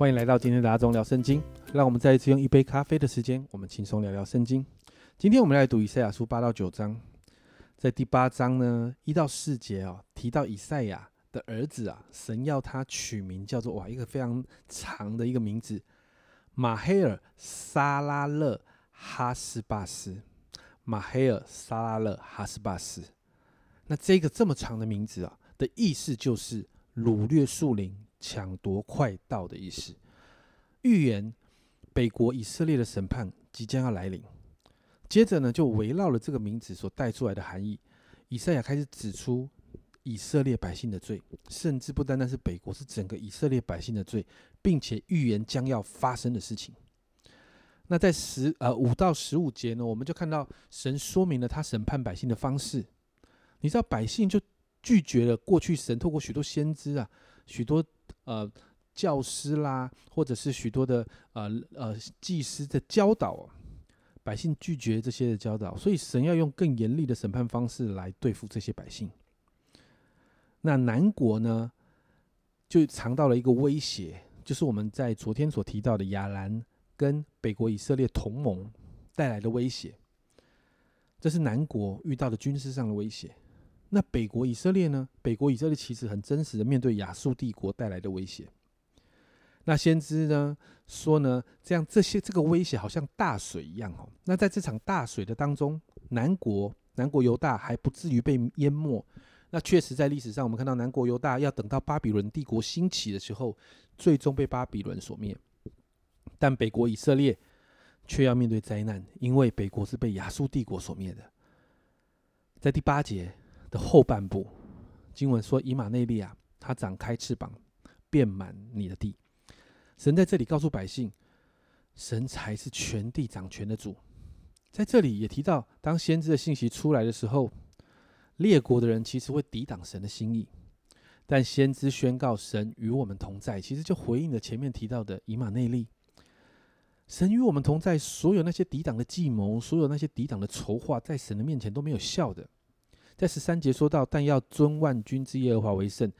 欢迎来到今天的阿忠聊圣经。让我们再一次用一杯咖啡的时间，我们轻松聊聊圣经。今天我们来读以赛亚书八到九章，在第八章呢一到四节哦，提到以赛亚的儿子啊，神要他取名叫做哇一个非常长的一个名字，马黑尔沙拉勒哈斯巴斯。马黑尔沙拉勒哈斯巴斯。那这个这么长的名字啊的意思就是掳掠树林。抢夺快到的意思，预言北国以色列的审判即将要来临。接着呢，就围绕了这个名字所带出来的含义，以赛亚开始指出以色列百姓的罪，甚至不单单是北国，是整个以色列百姓的罪，并且预言将要发生的事情。那在十呃五到十五节呢，我们就看到神说明了他审判百姓的方式。你知道，百姓就拒绝了过去神透过许多先知啊，许多。呃，教师啦，或者是许多的呃呃祭司的教导，百姓拒绝这些的教导，所以神要用更严厉的审判方式来对付这些百姓。那南国呢，就尝到了一个威胁，就是我们在昨天所提到的亚兰跟北国以色列同盟带来的威胁，这是南国遇到的军事上的威胁。那北国以色列呢？北国以色列其实很真实的面对亚述帝国带来的威胁。那先知呢说呢，这样这些这个威胁好像大水一样哦。那在这场大水的当中，南国南国犹大还不至于被淹没。那确实在历史上，我们看到南国犹大要等到巴比伦帝国兴起的时候，最终被巴比伦所灭。但北国以色列却要面对灾难，因为北国是被亚述帝国所灭的。在第八节。的后半部，经文说：“以马内利啊，他展开翅膀，遍满你的地。”神在这里告诉百姓，神才是全地掌权的主。在这里也提到，当先知的信息出来的时候，列国的人其实会抵挡神的心意。但先知宣告神与我们同在，其实就回应了前面提到的以马内利。神与我们同在，所有那些抵挡的计谋，所有那些抵挡的筹划，在神的面前都没有效的。在十三节说到，但要尊万军之耶和华为圣，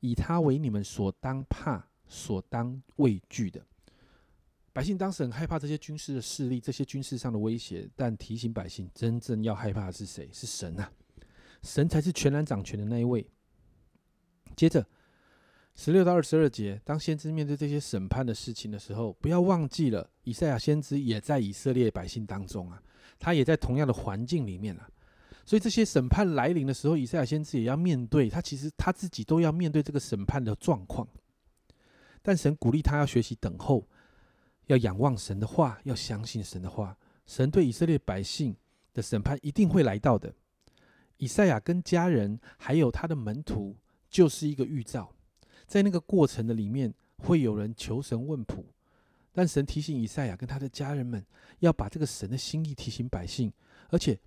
以他为你们所当怕、所当畏惧的。百姓当时很害怕这些军事的势力、这些军事上的威胁，但提醒百姓，真正要害怕的是谁？是神啊！神才是全然掌权的那一位。接着十六到二十二节，当先知面对这些审判的事情的时候，不要忘记了，以赛亚先知也在以色列百姓当中啊，他也在同样的环境里面啊。所以这些审判来临的时候，以赛亚先知也要面对他，其实他自己都要面对这个审判的状况。但神鼓励他要学习等候，要仰望神的话，要相信神的话。神对以色列百姓的审判一定会来到的。以赛亚跟家人还有他的门徒就是一个预兆，在那个过程的里面会有人求神问卜，但神提醒以赛亚跟他的家人们要把这个神的心意提醒百姓，而且。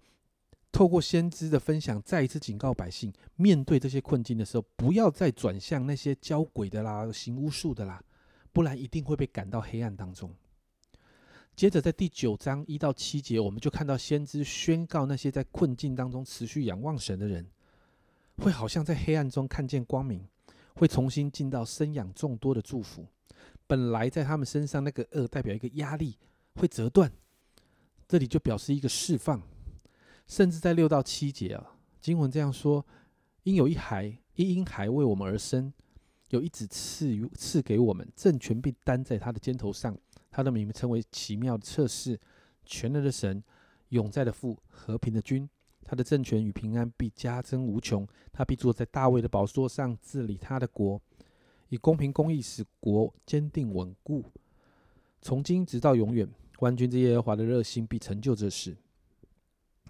透过先知的分享，再一次警告百姓：面对这些困境的时候，不要再转向那些教鬼的啦、行巫术的啦，不然一定会被赶到黑暗当中。接着，在第九章一到七节，我们就看到先知宣告那些在困境当中持续仰望神的人，会好像在黑暗中看见光明，会重新进到生养众多的祝福。本来在他们身上那个恶代表一个压力，会折断，这里就表示一个释放。甚至在六到七节啊，经文这样说：因有一孩，一婴孩为我们而生，有一子赐予赐给我们，政权必担在他的肩头上。他的名称为奇妙的测试，全能的神，永在的父，和平的君。他的政权与平安必加增无穷。他必坐在大卫的宝座上治理他的国，以公平公义使国坚定稳固，从今直到永远。万军之耶和华的热心必成就这事。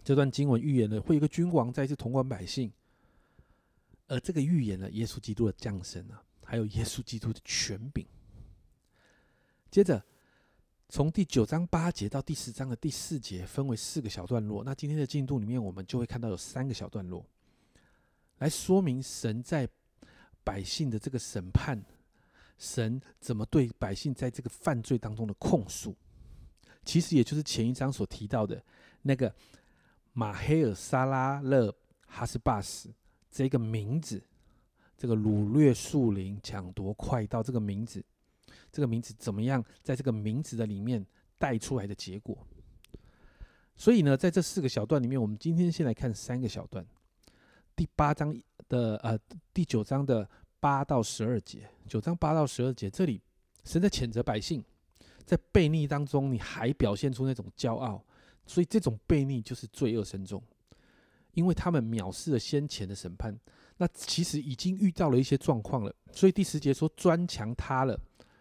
这段经文预言了会有一个君王再次统管百姓，而这个预言了耶稣基督的降生啊，还有耶稣基督的权柄。接着从第九章八节到第十章的第四节，分为四个小段落。那今天的进度里面，我们就会看到有三个小段落，来说明神在百姓的这个审判，神怎么对百姓在这个犯罪当中的控诉。其实也就是前一章所提到的那个。马黑尔沙拉勒哈斯巴斯这个名字，这个掳掠树林、抢夺快刀这个名字，这个名字怎么样在这个名字的里面带出来的结果。所以呢，在这四个小段里面，我们今天先来看三个小段。第八章的呃，第九章的八到十二节，九章八到十二节，这里神在谴责百姓，在悖逆当中，你还表现出那种骄傲，所以这种悖逆就是罪恶深重，因为他们藐视了先前的审判，那其实已经遇到了一些状况了，所以第十节说砖墙塌了，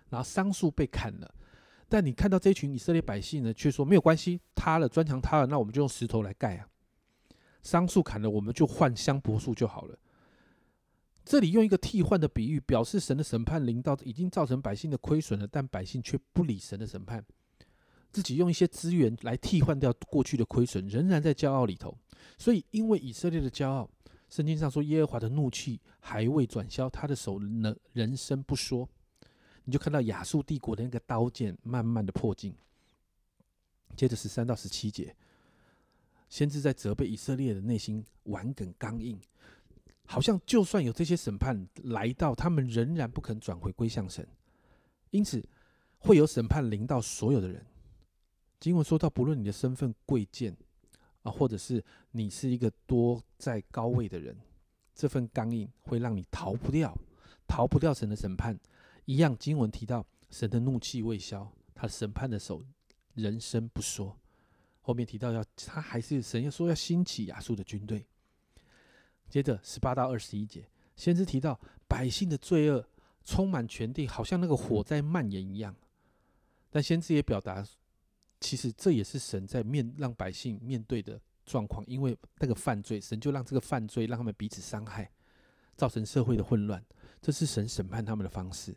然后桑树被砍了。但你看到这群以色列百姓呢，却说没有关系，塌了砖墙塌了，那我们就用石头来盖啊。桑树砍了，我们就换香柏树就好了。这里用一个替换的比喻，表示神的审判临到，已经造成百姓的亏损了，但百姓却不理神的审判，自己用一些资源来替换掉过去的亏损，仍然在骄傲里头。所以，因为以色列的骄傲，圣经上说耶和华的怒气还未转消，他的手能人生不说。你就看到亚述帝国的那个刀剑慢慢的破镜。接着十三到十七节，先知在责备以色列的内心顽梗刚硬，好像就算有这些审判来到，他们仍然不肯转回归向神，因此会有审判临到所有的人。经文说到，不论你的身份贵贱啊，或者是你是一个多在高位的人，这份刚硬会让你逃不掉，逃不掉神的审判。一样，经文提到神的怒气未消，他审判的手人生不说。后面提到要他还是神要说要兴起亚述的军队。接着十八到二十一节，先知提到百姓的罪恶充满全地，好像那个火在蔓延一样。但先知也表达，其实这也是神在面让百姓面对的状况，因为那个犯罪，神就让这个犯罪让他们彼此伤害，造成社会的混乱，这是神审判他们的方式。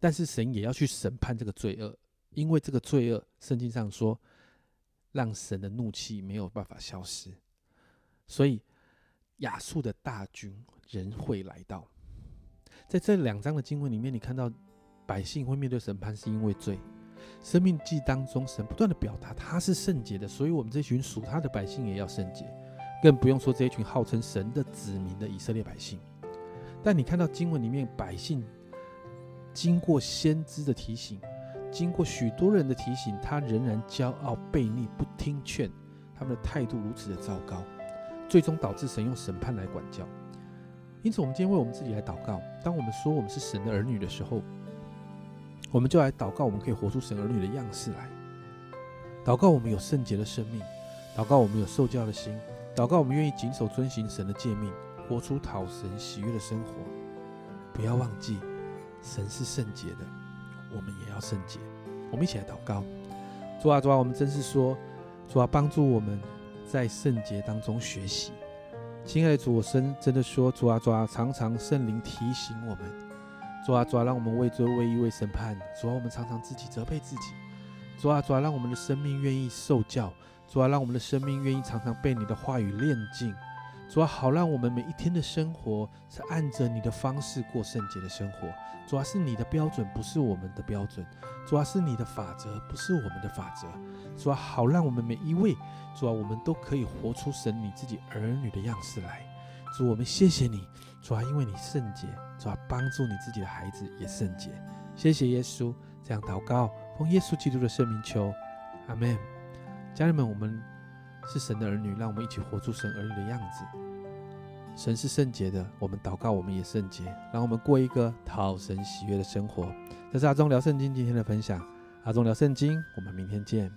但是神也要去审判这个罪恶，因为这个罪恶，圣经上说，让神的怒气没有办法消失，所以亚述的大军仍会来到。在这两章的经文里面，你看到百姓会面对审判，是因为罪。生命记当中，神不断的表达他是圣洁的，所以我们这群属他的百姓也要圣洁，更不用说这一群号称神的子民的以色列百姓。但你看到经文里面百姓。经过先知的提醒，经过许多人的提醒，他仍然骄傲悖逆，不听劝，他们的态度如此的糟糕，最终导致神用审判来管教。因此，我们今天为我们自己来祷告。当我们说我们是神的儿女的时候，我们就来祷告，我们可以活出神儿女的样式来。祷告我们有圣洁的生命，祷告我们有受教的心，祷告我们愿意谨守遵行神的诫命，活出讨神喜悦的生活。不要忘记。神是圣洁的，我们也要圣洁。我们一起来祷告：主啊，主啊，我们真是说，主啊，帮助我们在圣洁当中学习。亲爱的主，我真真的说，主啊，主啊，常常圣灵提醒我们，主啊，主啊，让我们为罪、为义、为审判。主啊，我们常常自己责备自己。主啊，主啊，让我们的生命愿意受教。主啊，让我们的生命愿意常常被你的话语炼净。主啊，好让我们每一天的生活是按着你的方式过圣洁的生活。主要是你的标准，不是我们的标准；主要是你的法则，不是我们的法则。主要好让我们每一位，主要我们都可以活出神你自己儿女的样式来。主，我们谢谢你，主要因为你圣洁，主要帮助你自己的孩子也圣洁。谢谢耶稣，这样祷告，奉耶稣基督的圣名求，阿门。家人们，我们是神的儿女，让我们一起活出神儿女的样子。神是圣洁的，我们祷告，我们也圣洁，让我们过一个讨神喜悦的生活。这是阿忠聊圣经今天的分享，阿忠聊圣经，我们明天见。